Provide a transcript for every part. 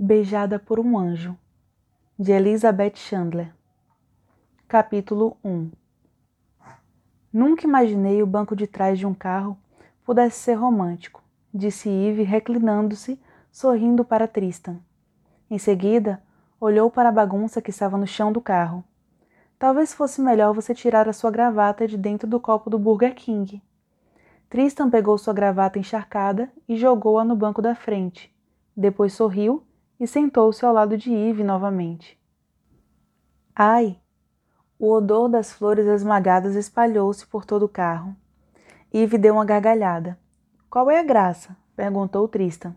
Beijada por um Anjo, de Elizabeth Chandler. Capítulo 1 Nunca imaginei o banco de trás de um carro pudesse ser romântico, disse Eve, reclinando-se, sorrindo para Tristan. Em seguida, olhou para a bagunça que estava no chão do carro. Talvez fosse melhor você tirar a sua gravata de dentro do copo do Burger King. Tristan pegou sua gravata encharcada e jogou-a no banco da frente. Depois sorriu e sentou-se ao lado de Eve novamente. Ai! O odor das flores esmagadas espalhou-se por todo o carro. Eve deu uma gargalhada. Qual é a graça? perguntou Tristan,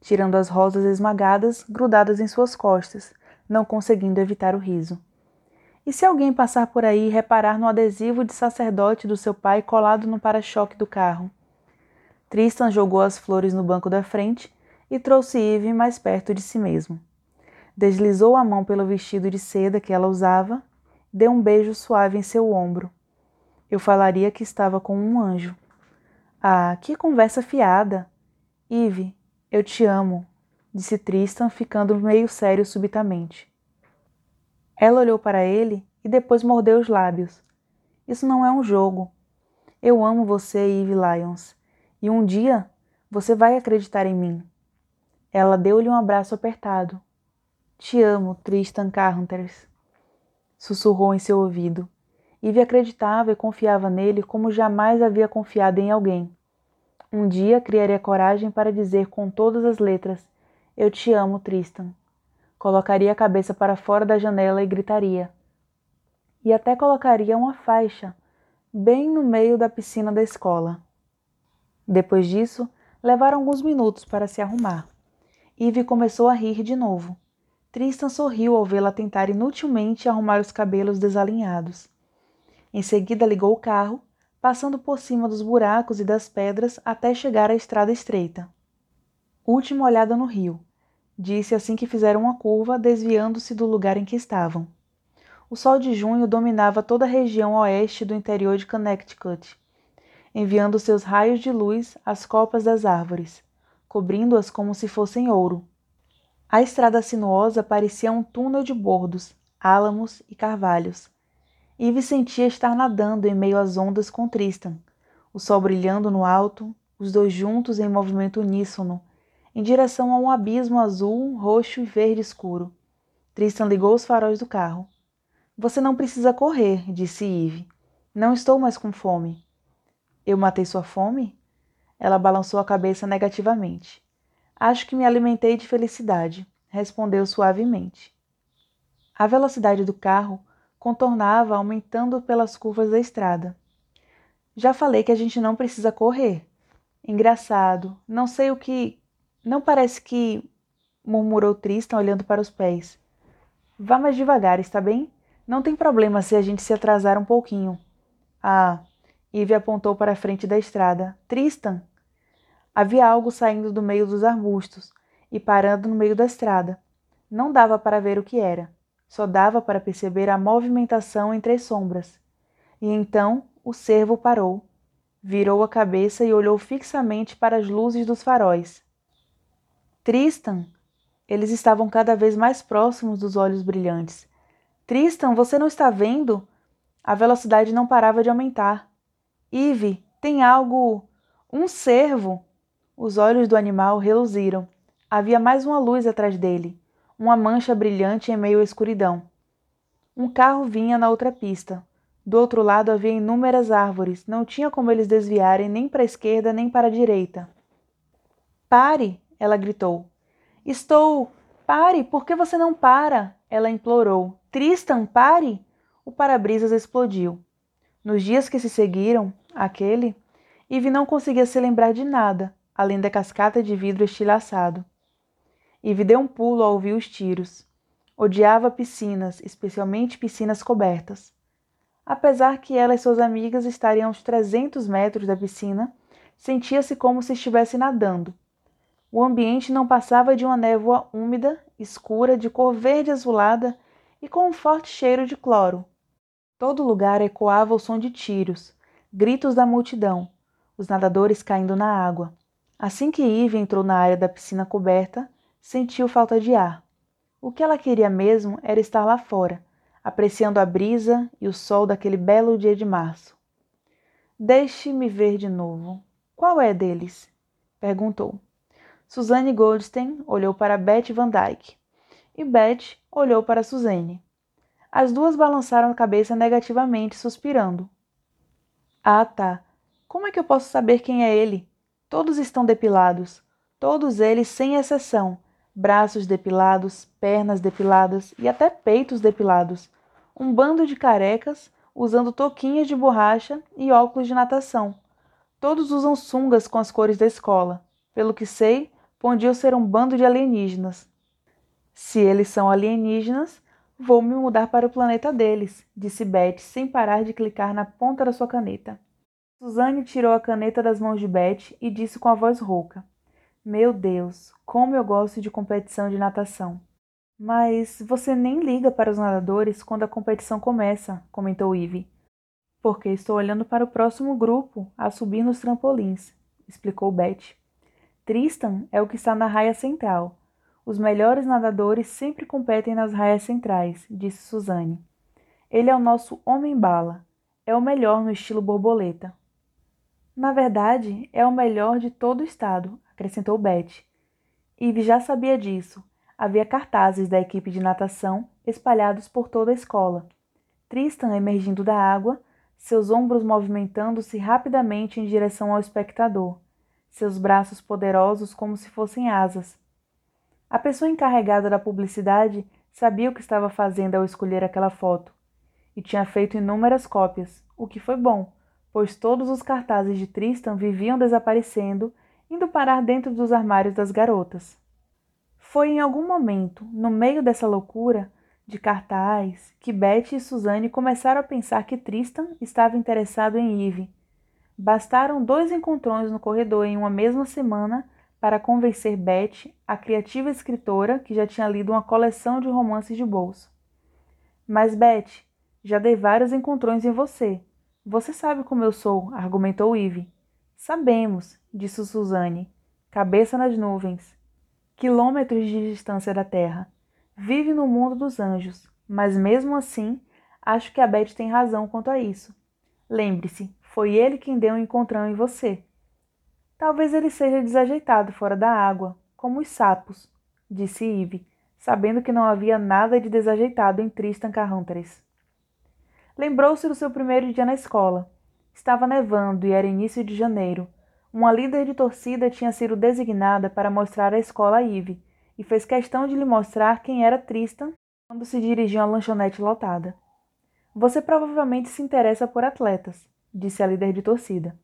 tirando as rosas esmagadas grudadas em suas costas, não conseguindo evitar o riso. E se alguém passar por aí e reparar no adesivo de sacerdote do seu pai colado no para-choque do carro? Tristan jogou as flores no banco da frente e trouxe Eve mais perto de si mesmo. Deslizou a mão pelo vestido de seda que ela usava, deu um beijo suave em seu ombro. Eu falaria que estava com um anjo. Ah, que conversa fiada! Eve, eu te amo, disse Tristan, ficando meio sério subitamente. Ela olhou para ele e depois mordeu os lábios. Isso não é um jogo. Eu amo você, Eve Lyons, e um dia você vai acreditar em mim. Ela deu-lhe um abraço apertado. Te amo, Tristan Carruthers. Sussurrou em seu ouvido. Ivy acreditava e confiava nele como jamais havia confiado em alguém. Um dia criaria coragem para dizer com todas as letras: Eu te amo, Tristan. Colocaria a cabeça para fora da janela e gritaria. E até colocaria uma faixa, bem no meio da piscina da escola. Depois disso, levaram alguns minutos para se arrumar. Eve começou a rir de novo. Tristan sorriu ao vê-la tentar inutilmente arrumar os cabelos desalinhados. Em seguida ligou o carro, passando por cima dos buracos e das pedras até chegar à estrada estreita. Última olhada no rio, disse assim que fizeram uma curva, desviando-se do lugar em que estavam. O sol de junho dominava toda a região oeste do interior de Connecticut, enviando seus raios de luz às copas das árvores cobrindo-as como se fossem ouro. A estrada sinuosa parecia um túnel de bordos, álamos e carvalhos. Eve sentia estar nadando em meio às ondas com Tristan, o sol brilhando no alto, os dois juntos em movimento uníssono, em direção a um abismo azul, roxo e verde escuro. Tristan ligou os faróis do carro. Você não precisa correr, disse Eve. Não estou mais com fome. Eu matei sua fome? Ela balançou a cabeça negativamente. Acho que me alimentei de felicidade, respondeu suavemente. A velocidade do carro contornava aumentando pelas curvas da estrada. Já falei que a gente não precisa correr. Engraçado, não sei o que. Não parece que. murmurou Tristan olhando para os pés. Vá mais devagar, está bem? Não tem problema se a gente se atrasar um pouquinho. Ah, Ivy apontou para a frente da estrada. Tristan, Havia algo saindo do meio dos arbustos e parando no meio da estrada. Não dava para ver o que era, só dava para perceber a movimentação entre as sombras. E então o cervo parou, virou a cabeça e olhou fixamente para as luzes dos faróis. Tristan! Eles estavam cada vez mais próximos dos olhos brilhantes. Tristan, você não está vendo? A velocidade não parava de aumentar. Eve, tem algo. Um cervo! Os olhos do animal reluziram. Havia mais uma luz atrás dele, uma mancha brilhante em meio à escuridão. Um carro vinha na outra pista. Do outro lado havia inúmeras árvores, não tinha como eles desviarem nem para a esquerda nem para a direita. Pare! ela gritou. Estou. Pare! Por que você não para? Ela implorou. Tristan, pare! O para-brisas explodiu. Nos dias que se seguiram, aquele, Eve não conseguia se lembrar de nada, além da cascata de vidro estilhaçado. Eve deu um pulo ao ouvir os tiros. Odiava piscinas, especialmente piscinas cobertas. Apesar que ela e suas amigas estariam a uns 300 metros da piscina, sentia-se como se estivesse nadando. O ambiente não passava de uma névoa úmida, escura, de cor verde azulada e com um forte cheiro de cloro. Todo lugar ecoava o som de tiros, gritos da multidão, os nadadores caindo na água. Assim que Eve entrou na área da piscina coberta, sentiu falta de ar. O que ela queria mesmo era estar lá fora, apreciando a brisa e o sol daquele belo dia de março. Deixe-me ver de novo. Qual é deles? perguntou. Suzanne Goldstein olhou para Betty Van Dyke e Betty olhou para Suzanne. As duas balançaram a cabeça negativamente, suspirando. Ah, tá. Como é que eu posso saber quem é ele? Todos estão depilados. Todos eles, sem exceção. Braços depilados, pernas depiladas e até peitos depilados. Um bando de carecas usando toquinhas de borracha e óculos de natação. Todos usam sungas com as cores da escola. Pelo que sei, podiam ser um bando de alienígenas. Se eles são alienígenas, vou me mudar para o planeta deles, disse Beth sem parar de clicar na ponta da sua caneta. Suzanne tirou a caneta das mãos de Beth e disse com a voz rouca: Meu Deus, como eu gosto de competição de natação. Mas você nem liga para os nadadores quando a competição começa, comentou Ivy. Porque estou olhando para o próximo grupo a subir nos trampolins, explicou Beth. Tristan é o que está na raia central. Os melhores nadadores sempre competem nas raias centrais, disse Suzane. Ele é o nosso homem-bala. É o melhor no estilo borboleta. Na verdade, é o melhor de todo o estado, acrescentou Beth. Eve já sabia disso. Havia cartazes da equipe de natação espalhados por toda a escola. Tristan emergindo da água, seus ombros movimentando-se rapidamente em direção ao espectador seus braços poderosos como se fossem asas. A pessoa encarregada da publicidade sabia o que estava fazendo ao escolher aquela foto e tinha feito inúmeras cópias, o que foi bom, pois todos os cartazes de Tristan viviam desaparecendo, indo parar dentro dos armários das garotas. Foi em algum momento, no meio dessa loucura de cartaz, que Betty e Suzanne começaram a pensar que Tristan estava interessado em Eve Bastaram dois encontrões no corredor em uma mesma semana para convencer Beth, a criativa escritora que já tinha lido uma coleção de romances de bolso. Mas, Beth, já dei vários encontrões em você. Você sabe como eu sou, argumentou Eve. Sabemos, disse Suzane, cabeça nas nuvens. Quilômetros de distância da Terra. Vive no mundo dos anjos, mas mesmo assim, acho que a Beth tem razão quanto a isso. Lembre-se, foi ele quem deu um encontrão em você. Talvez ele seja desajeitado fora da água, como os sapos, disse Eve, sabendo que não havia nada de desajeitado em Tristan Carrunteres. Lembrou-se do seu primeiro dia na escola. Estava nevando e era início de janeiro. Uma líder de torcida tinha sido designada para mostrar a escola a Eve e fez questão de lhe mostrar quem era Tristan quando se dirigiam à lanchonete lotada. Você provavelmente se interessa por atletas disse a líder de torcida.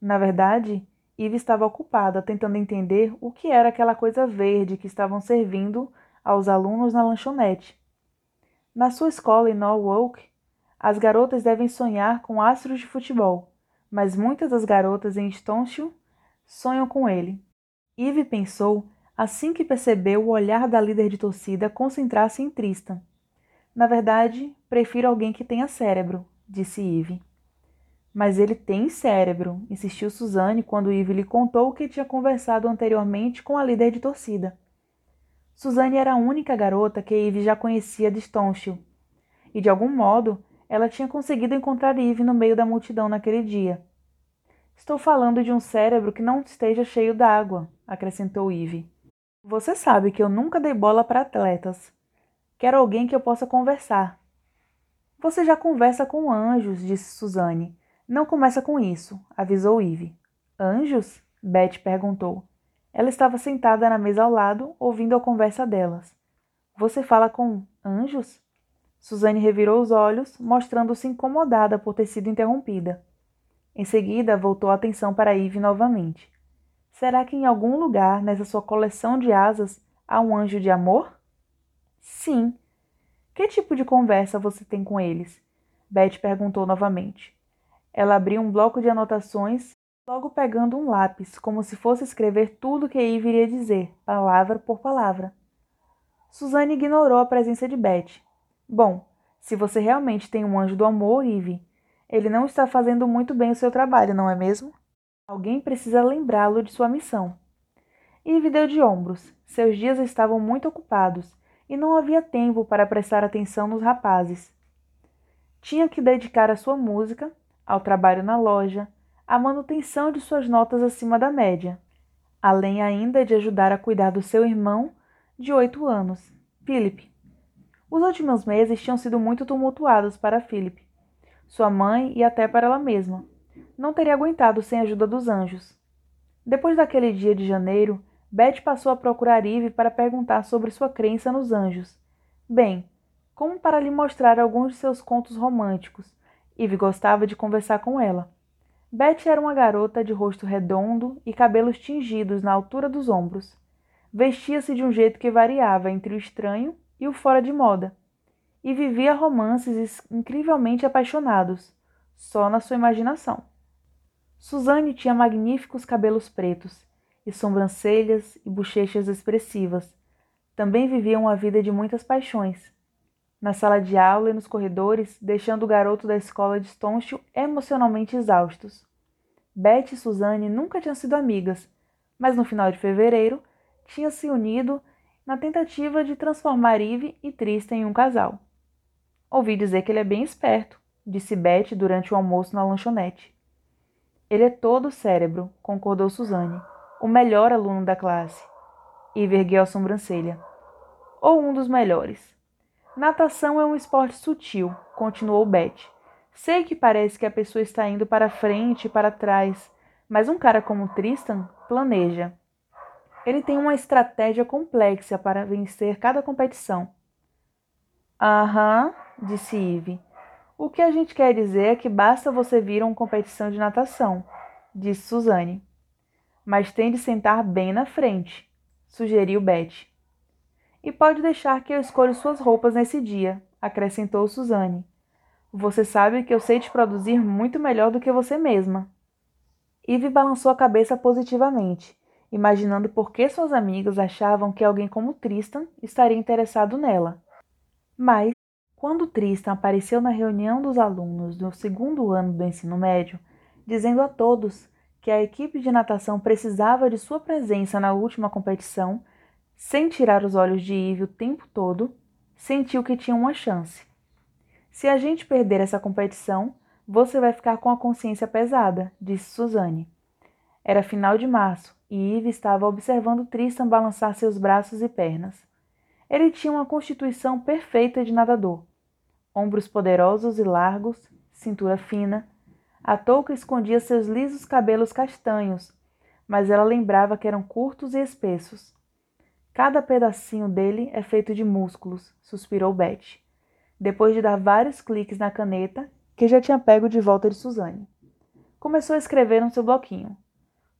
Na verdade, Eve estava ocupada tentando entender o que era aquela coisa verde que estavam servindo aos alunos na lanchonete. Na sua escola em Norwalk, as garotas devem sonhar com astros de futebol, mas muitas das garotas em Stoneshire sonham com ele. Eve pensou assim que percebeu o olhar da líder de torcida concentrar-se em Tristan. Na verdade, prefiro alguém que tenha cérebro, disse Eve. Mas ele tem cérebro, insistiu Suzanne quando Eve lhe contou que tinha conversado anteriormente com a líder de torcida. Suzanne era a única garota que Eve já conhecia de Stoneshell, e de algum modo ela tinha conseguido encontrar Eve no meio da multidão naquele dia. Estou falando de um cérebro que não esteja cheio d'água, acrescentou Eve. Você sabe que eu nunca dei bola para atletas. Quero alguém que eu possa conversar. Você já conversa com anjos, disse Suzanne. Não começa com isso, avisou Eve. Anjos? Beth perguntou. Ela estava sentada na mesa ao lado, ouvindo a conversa delas. Você fala com anjos? Suzane revirou os olhos, mostrando-se incomodada por ter sido interrompida. Em seguida, voltou a atenção para Eve novamente. Será que em algum lugar nessa sua coleção de asas há um anjo de amor? Sim. Que tipo de conversa você tem com eles? Beth perguntou novamente. Ela abriu um bloco de anotações, logo pegando um lápis, como se fosse escrever tudo o que Eve iria dizer, palavra por palavra. Suzane ignorou a presença de Beth. Bom, se você realmente tem um anjo do amor, Eve, ele não está fazendo muito bem o seu trabalho, não é mesmo? Alguém precisa lembrá-lo de sua missão. Eve deu de ombros. Seus dias estavam muito ocupados e não havia tempo para prestar atenção nos rapazes. Tinha que dedicar a sua música, ao trabalho na loja, à manutenção de suas notas acima da média, além ainda de ajudar a cuidar do seu irmão de oito anos, Philip. Os últimos meses tinham sido muito tumultuados para Philip, sua mãe e até para ela mesma. Não teria aguentado sem a ajuda dos anjos. Depois daquele dia de janeiro, Beth passou a procurar Eve para perguntar sobre sua crença nos anjos. Bem, como para lhe mostrar alguns de seus contos românticos. Eve gostava de conversar com ela. Beth era uma garota de rosto redondo e cabelos tingidos na altura dos ombros. Vestia-se de um jeito que variava entre o estranho e o fora de moda, e vivia romances incrivelmente apaixonados, só na sua imaginação. Suzanne tinha magníficos cabelos pretos e sobrancelhas e bochechas expressivas. Também viviam uma vida de muitas paixões. Na sala de aula e nos corredores, deixando o garoto da escola de Stoneship emocionalmente exaustos. Beth e Suzanne nunca tinham sido amigas, mas no final de fevereiro tinham se unido na tentativa de transformar Eve e Tristan em um casal. Ouvi dizer que ele é bem esperto, disse Beth durante o almoço na lanchonete. Ele é todo cérebro, concordou Suzanne o melhor aluno da classe. E ergueu a sobrancelha. Ou um dos melhores. Natação é um esporte sutil, continuou Beth. Sei que parece que a pessoa está indo para frente e para trás, mas um cara como Tristan planeja. Ele tem uma estratégia complexa para vencer cada competição. Aham, disse Eve. O que a gente quer dizer é que basta você vir a uma competição de natação, disse Suzane mas tem de sentar bem na frente, sugeriu Betty. E pode deixar que eu escolha suas roupas nesse dia, acrescentou Suzane. Você sabe que eu sei te produzir muito melhor do que você mesma. Eve balançou a cabeça positivamente, imaginando por que suas amigas achavam que alguém como Tristan estaria interessado nela. Mas, quando Tristan apareceu na reunião dos alunos do segundo ano do ensino médio, dizendo a todos que a equipe de natação precisava de sua presença na última competição, sem tirar os olhos de Eve o tempo todo, sentiu que tinha uma chance. Se a gente perder essa competição, você vai ficar com a consciência pesada, disse Suzane. Era final de março e Eve estava observando Tristan balançar seus braços e pernas. Ele tinha uma constituição perfeita de nadador. Ombros poderosos e largos, cintura fina, a touca escondia seus lisos cabelos castanhos, mas ela lembrava que eram curtos e espessos. Cada pedacinho dele é feito de músculos, suspirou Beth, depois de dar vários cliques na caneta que já tinha pego de volta de Suzane. Começou a escrever no seu bloquinho,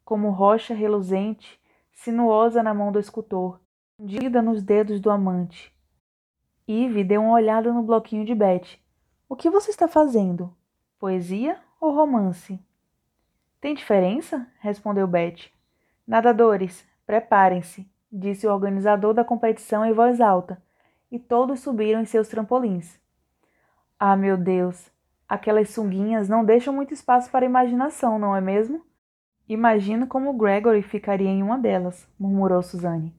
como rocha reluzente, sinuosa na mão do escultor, fundida nos dedos do amante. Eve deu uma olhada no bloquinho de Beth. O que você está fazendo? Poesia ou romance? Tem diferença? respondeu Beth. Nadadores, preparem-se, disse o organizador da competição em voz alta, e todos subiram em seus trampolins. Ah, meu Deus! Aquelas sunguinhas não deixam muito espaço para imaginação, não é mesmo? Imagino como Gregory ficaria em uma delas, murmurou Suzanne.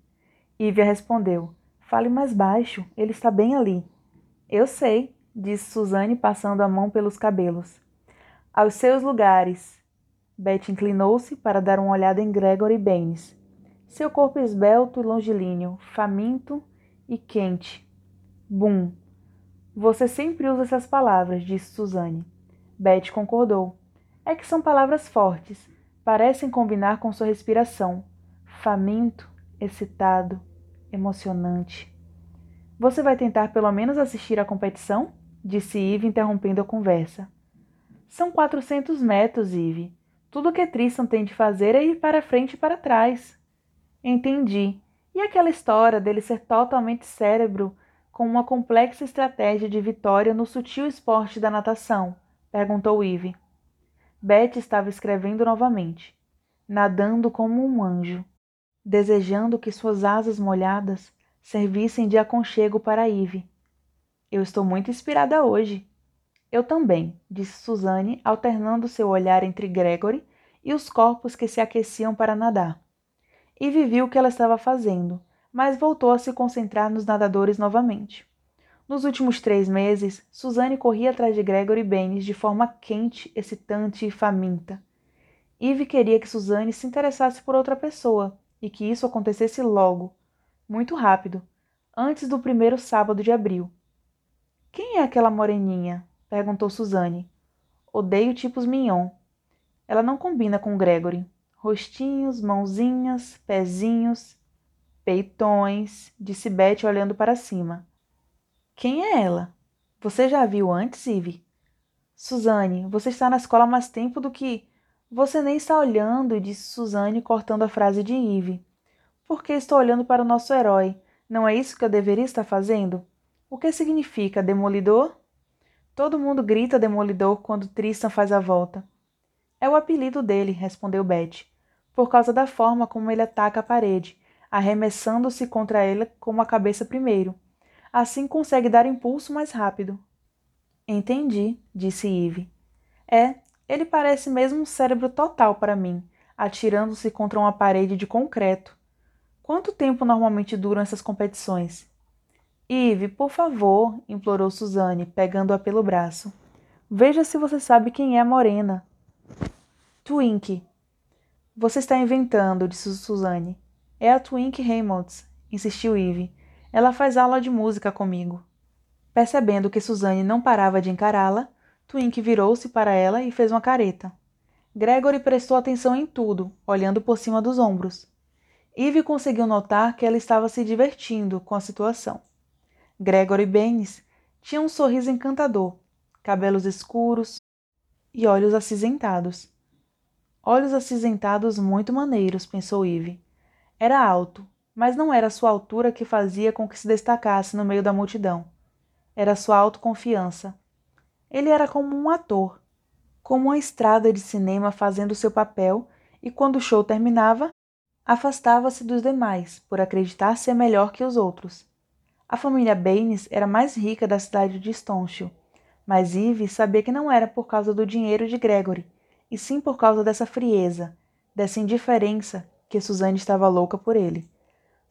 Ivia respondeu: Fale mais baixo, ele está bem ali. Eu sei, disse Suzanne, passando a mão pelos cabelos. Aos seus lugares. Betty inclinou-se para dar uma olhada em Gregory Baines. Seu corpo esbelto e longilíneo, faminto e quente. Bum. Você sempre usa essas palavras, disse Suzanne. Betty concordou. É que são palavras fortes. Parecem combinar com sua respiração. Faminto, excitado, emocionante. Você vai tentar pelo menos assistir à competição? disse Eve, interrompendo a conversa. São quatrocentos metros, Ive. Tudo o que Tristan tem de fazer é ir para frente e para trás. Entendi. E aquela história dele ser totalmente cérebro com uma complexa estratégia de vitória no sutil esporte da natação? perguntou Eve. Beth estava escrevendo novamente, nadando como um anjo, desejando que suas asas molhadas servissem de aconchego para Eve. Eu estou muito inspirada hoje, eu também, disse Suzanne, alternando seu olhar entre Gregory e os corpos que se aqueciam para nadar. Eve viu o que ela estava fazendo, mas voltou a se concentrar nos nadadores novamente. Nos últimos três meses, Suzanne corria atrás de Gregory Baines de forma quente, excitante e faminta. Eve queria que Suzanne se interessasse por outra pessoa e que isso acontecesse logo, muito rápido, antes do primeiro sábado de abril. Quem é aquela moreninha? perguntou Suzanne. Odeio tipos mignon. Ela não combina com Gregory. Rostinhos, mãozinhas, pezinhos, peitões, disse Betty olhando para cima. Quem é ela? Você já a viu antes, Eve? Suzanne, você está na escola mais tempo do que. Você nem está olhando, disse Suzane, cortando a frase de Eve. Porque estou olhando para o nosso herói. Não é isso que eu deveria estar fazendo? O que significa demolidor? Todo mundo grita demolidor quando Tristan faz a volta. É o apelido dele, respondeu Betty, por causa da forma como ele ataca a parede, arremessando-se contra ela com a cabeça primeiro. Assim consegue dar impulso mais rápido. Entendi, disse Eve. É, ele parece mesmo um cérebro total para mim, atirando-se contra uma parede de concreto. Quanto tempo normalmente duram essas competições? Eve, por favor, implorou Suzane, pegando-a pelo braço. Veja se você sabe quem é a Morena. Twink. Você está inventando, disse Suzane. É a Twink Reynolds, insistiu Eve. Ela faz aula de música comigo. Percebendo que Suzane não parava de encará-la, Twink virou-se para ela e fez uma careta. Gregory prestou atenção em tudo, olhando por cima dos ombros. Eve conseguiu notar que ela estava se divertindo com a situação. Gregory Baines tinha um sorriso encantador, cabelos escuros e olhos acinzentados. Olhos acinzentados muito maneiros, pensou Eve. Era alto, mas não era sua altura que fazia com que se destacasse no meio da multidão. Era sua autoconfiança, ele era como um ator, como uma estrada de cinema fazendo seu papel, e quando o show terminava, afastava-se dos demais por acreditar ser melhor que os outros. A família Baines era mais rica da cidade de Stoneshell, mas Eve sabia que não era por causa do dinheiro de Gregory, e sim por causa dessa frieza, dessa indiferença que Suzanne estava louca por ele.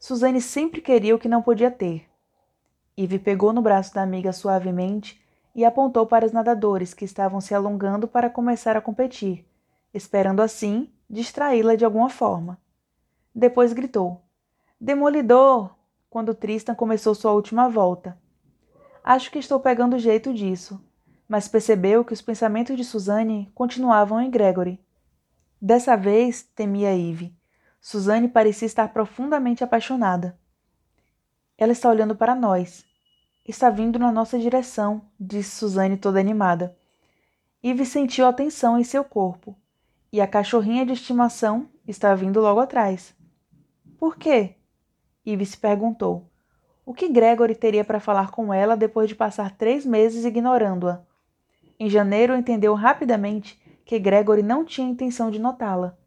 Suzanne sempre queria o que não podia ter. Eve pegou no braço da amiga suavemente e apontou para os nadadores que estavam se alongando para começar a competir, esperando assim distraí-la de alguma forma. Depois gritou: Demolidor! quando Tristan começou sua última volta. Acho que estou pegando jeito disso, mas percebeu que os pensamentos de Suzanne continuavam em Gregory. Dessa vez, temia Eve. Suzanne parecia estar profundamente apaixonada. Ela está olhando para nós, Está vindo na nossa direção, disse Suzane toda animada. Eve sentiu a tensão em seu corpo, e a cachorrinha de estimação está vindo logo atrás. Por quê? Eve se perguntou. O que Gregory teria para falar com ela depois de passar três meses ignorando-a? Em janeiro entendeu rapidamente que Gregory não tinha intenção de notá-la,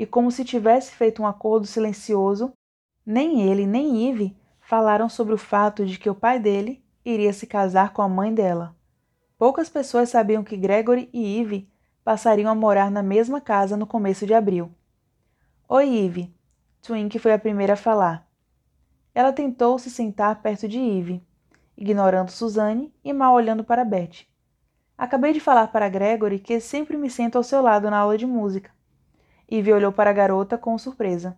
e como se tivesse feito um acordo silencioso, nem ele nem Eve falaram sobre o fato de que o pai dele iria se casar com a mãe dela. Poucas pessoas sabiam que Gregory e Eve passariam a morar na mesma casa no começo de abril. Oi, Eve. Twink foi a primeira a falar. Ela tentou se sentar perto de Eve, ignorando Suzanne e mal olhando para Beth. Acabei de falar para Gregory que sempre me sento ao seu lado na aula de música. Eve olhou para a garota com surpresa.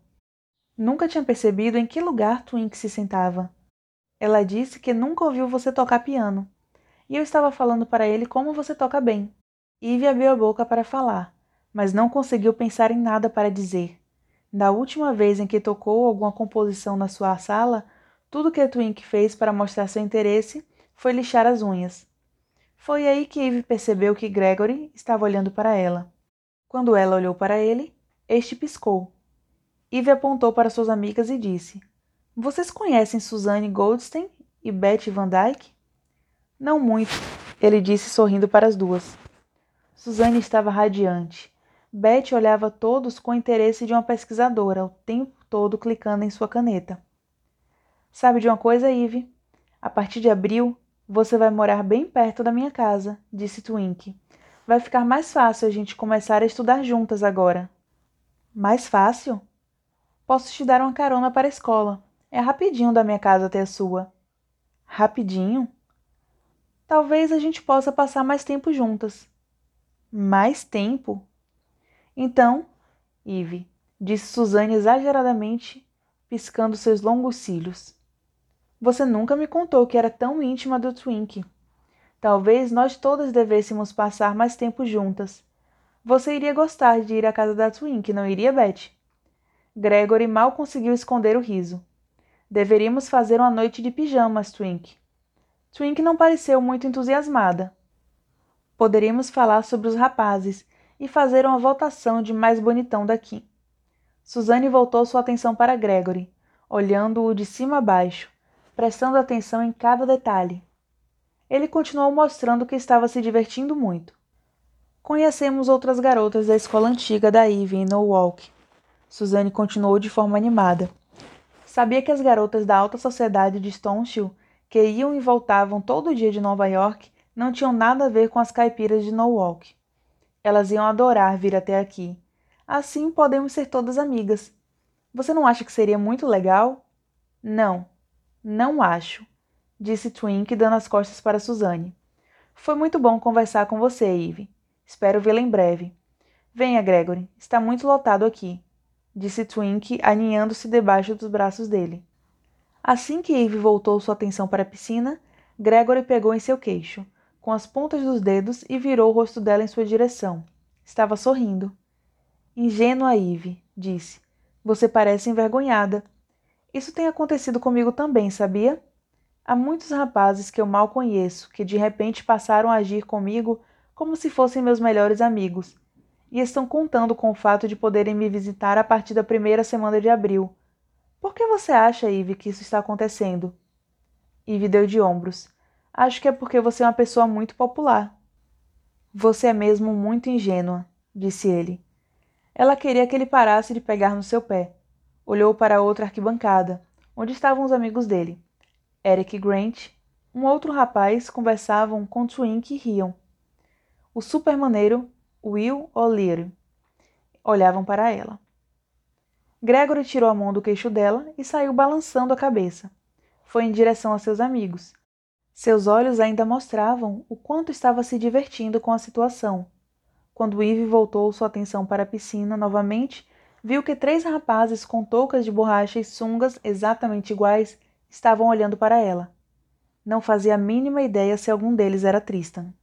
Nunca tinha percebido em que lugar Twink se sentava. Ela disse que nunca ouviu você tocar piano. E eu estava falando para ele como você toca bem. Ivy abriu a boca para falar, mas não conseguiu pensar em nada para dizer. Da última vez em que tocou alguma composição na sua sala, tudo que Twink fez para mostrar seu interesse foi lixar as unhas. Foi aí que Eve percebeu que Gregory estava olhando para ela. Quando ela olhou para ele, este piscou Eve apontou para suas amigas e disse: Vocês conhecem Suzanne Goldstein e Betty Van Dyke? Não muito, ele disse sorrindo para as duas. Suzanne estava radiante. Betty olhava todos com o interesse de uma pesquisadora, o tempo todo clicando em sua caneta. Sabe de uma coisa, Eve? A partir de abril, você vai morar bem perto da minha casa, disse Twink. Vai ficar mais fácil a gente começar a estudar juntas agora. Mais fácil? Posso te dar uma carona para a escola. É rapidinho da minha casa até a sua. Rapidinho? Talvez a gente possa passar mais tempo juntas. Mais tempo? Então, Eve, disse Suzane exageradamente, piscando seus longos cílios. Você nunca me contou que era tão íntima do Twink. Talvez nós todas devêssemos passar mais tempo juntas. Você iria gostar de ir à casa da Twink, não iria, Beth? Gregory mal conseguiu esconder o riso. Deveríamos fazer uma noite de pijamas, Twink. Twink não pareceu muito entusiasmada. Poderíamos falar sobre os rapazes e fazer uma votação de mais bonitão daqui. Suzane voltou sua atenção para Gregory, olhando-o de cima a baixo, prestando atenção em cada detalhe. Ele continuou mostrando que estava se divertindo muito. Conhecemos outras garotas da escola antiga da Eve em Norwalk. Suzane continuou de forma animada. Sabia que as garotas da alta sociedade de Stoneshill que iam e voltavam todo dia de Nova York não tinham nada a ver com as caipiras de Norwalk. Elas iam adorar vir até aqui. Assim podemos ser todas amigas. Você não acha que seria muito legal? Não, não acho, disse Twink, dando as costas para Suzane. Foi muito bom conversar com você, Eve. Espero vê-la em breve. Venha, Gregory. Está muito lotado aqui, disse Twink, aninhando-se debaixo dos braços dele. Assim que Eve voltou sua atenção para a piscina, Gregory pegou em seu queixo, com as pontas dos dedos e virou o rosto dela em sua direção. Estava sorrindo. Ingênua Eve, disse. Você parece envergonhada. Isso tem acontecido comigo também, sabia? Há muitos rapazes que eu mal conheço que de repente passaram a agir comigo como se fossem meus melhores amigos, e estão contando com o fato de poderem me visitar a partir da primeira semana de abril por que você acha, Eve, que isso está acontecendo? Eve deu de ombros. Acho que é porque você é uma pessoa muito popular. Você é mesmo muito ingênua, disse ele. Ela queria que ele parasse de pegar no seu pé. Olhou para outra arquibancada, onde estavam os amigos dele. Eric Grant, um outro rapaz, conversavam com Twink e riam. O supermaneiro Will O'Leary olhavam para ela. Gregory tirou a mão do queixo dela e saiu balançando a cabeça. Foi em direção a seus amigos. Seus olhos ainda mostravam o quanto estava se divertindo com a situação. Quando Eve voltou sua atenção para a piscina novamente, viu que três rapazes com toucas de borracha e sungas exatamente iguais estavam olhando para ela. Não fazia a mínima ideia se algum deles era Tristan.